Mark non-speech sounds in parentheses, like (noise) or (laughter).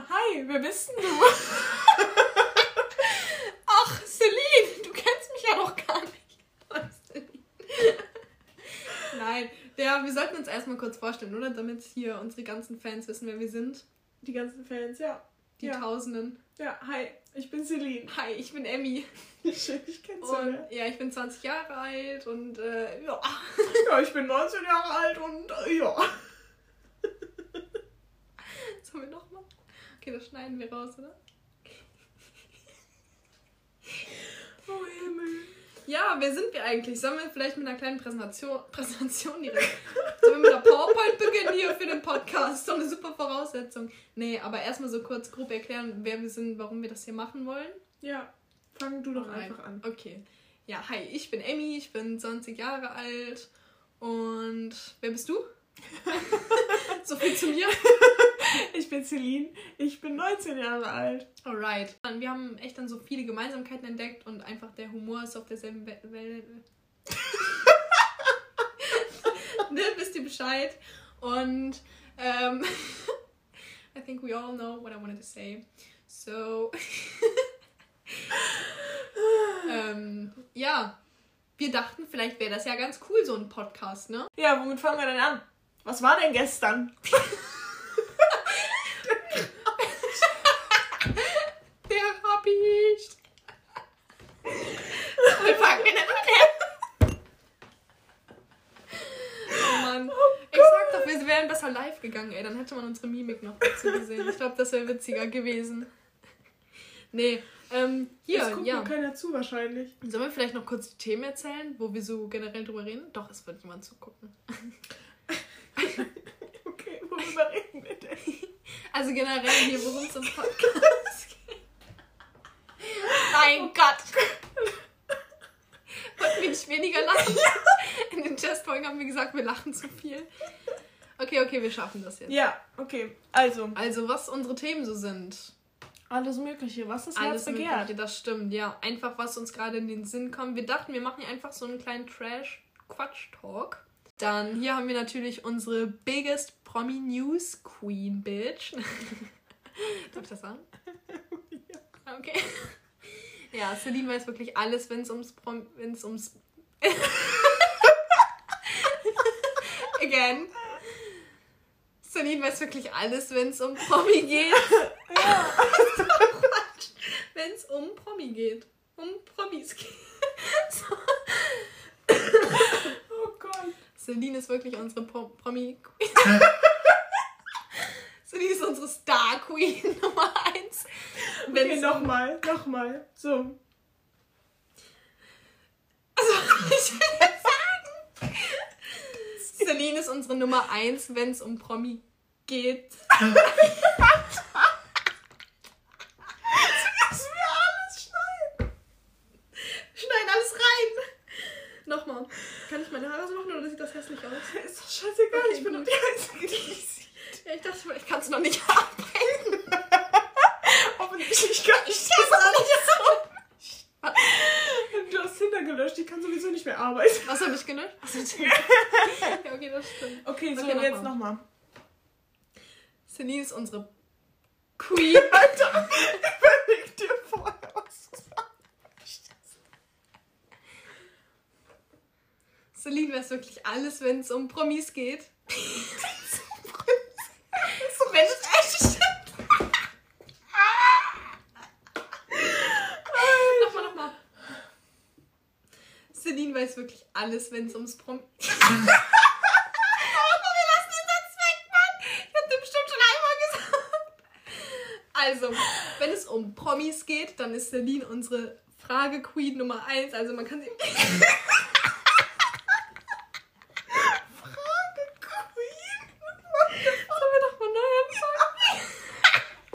Ja, hi, wer bist denn du? (laughs) Ach, Celine, du kennst mich ja noch gar nicht. Nein, ja, wir sollten uns erstmal kurz vorstellen, oder? Damit hier unsere ganzen Fans wissen, wer wir sind. Die ganzen Fans, ja. Die Ja. Tausenden. Ja, hi, ich bin Celine. Hi, ich bin Emmy. Schön, dich Und kennenzulernen. ja, ich bin 20 Jahre alt und äh, ja. Ja, ich bin 19 Jahre alt und äh, ja. Sollen wir nochmal? Okay, das schneiden wir raus, oder? Oh Himmel. Ja, wer sind wir eigentlich? Sollen wir vielleicht mit einer kleinen Präsentation, Präsentation direkt? Sollen wir mit einer PowerPoint beginnen hier für den Podcast? So eine super Voraussetzung. Nee, aber erstmal so kurz grob erklären, wer wir sind, warum wir das hier machen wollen. Ja, fang du doch Alright. einfach an. Okay. Ja, hi, ich bin Emmy, ich bin 20 Jahre alt und wer bist du? (laughs) so viel zu mir. Ich bin Celine, ich bin 19 Jahre alt. Alright. Wir haben echt dann so viele Gemeinsamkeiten entdeckt und einfach der Humor ist auf derselben We- Welle. (laughs) ne, wisst ihr Bescheid? Und ähm, (laughs) I think we all know what I wanted to say. So, (laughs) ähm, ja, wir dachten, vielleicht wäre das ja ganz cool, so ein Podcast, ne? Ja, womit fangen wir denn an? Was war denn gestern? Rabicht. Wir fangen wir damit an. Oh Mann. Ich sag doch, wir wären besser live gegangen, ey. Dann hätte man unsere Mimik noch dazu gesehen. Ich glaube, das wäre witziger gewesen. Nee, ähm, hier, guckt ja. keiner zu wahrscheinlich. Sollen wir vielleicht noch kurz die Themen erzählen, wo wir so generell drüber reden? Doch, es wird jemand zugucken. (laughs) Okay, worüber reden wir denn? Also generell hier, worum es im Podcast. Mein Gott. (laughs) Wollten wir nicht weniger lachen? (laughs) In den Testfolgen haben wir gesagt, wir lachen zu viel. Okay, okay, wir schaffen das jetzt. Ja, okay. Also, Also, was unsere Themen so sind. alles Mögliche. Was das Alles Herz begehrt. Mögliche, das stimmt, ja. Einfach, was uns gerade in den Sinn kommt. Wir dachten, wir machen hier einfach so einen kleinen Trash-Quatsch-Talk. Dann hier haben wir natürlich unsere biggest Promi News Queen Bitch. (laughs) Darf ich das sagen? Ja. Okay. Ja, Celine weiß wirklich alles, wenn es ums Prom wenn es ums (laughs) Again. Celine weiß wirklich alles, wenn es um Promi geht. (laughs) wenn es um Promi geht. Um Promis geht. So. Oh Gott. Celine ist wirklich unsere Pro Promi Queen. (laughs) Celine ist unsere Star Queen Nummer 1. Okay, nochmal, nochmal. So. Also, (laughs) ich will jetzt sagen. Celine ist unsere Nummer 1, wenn es um Promi geht. (laughs) Nochmal. Kann ich meine Haare so machen oder sieht das hässlich aus? Ist doch scheißegal, Okay, ich bin doch gut. die Einzige, die ich sieht. Ja, ich dachte, vielleicht kannst du noch nicht (laughs) abbrechen. Offensichtlich kann ich Das ist auch nicht so. Du hast Tinder gelöscht, ich arbeiten. Was habe ich gelöscht? (laughs) Ja, okay, das stimmt. Okay, so Okay, noch jetzt mal. nochmal. Celine ist unsere Queen. (laughs) Alter, überleg dir vorher, was du sagst. Celine weiß wirklich alles, wenn es um Promis geht. wenn es echt stimmt. nochmal, nochmal. Celine weiß wirklich alles, wenn es ums Prom... (laughs) (laughs) Aber wir lassen den Satz weg, Mann. Ich hab den bestimmt schon einmal gesagt. Also, wenn es um Promis geht, dann ist Celine unsere Frage-Queen Nummer 1. Also man kann sie... (laughs)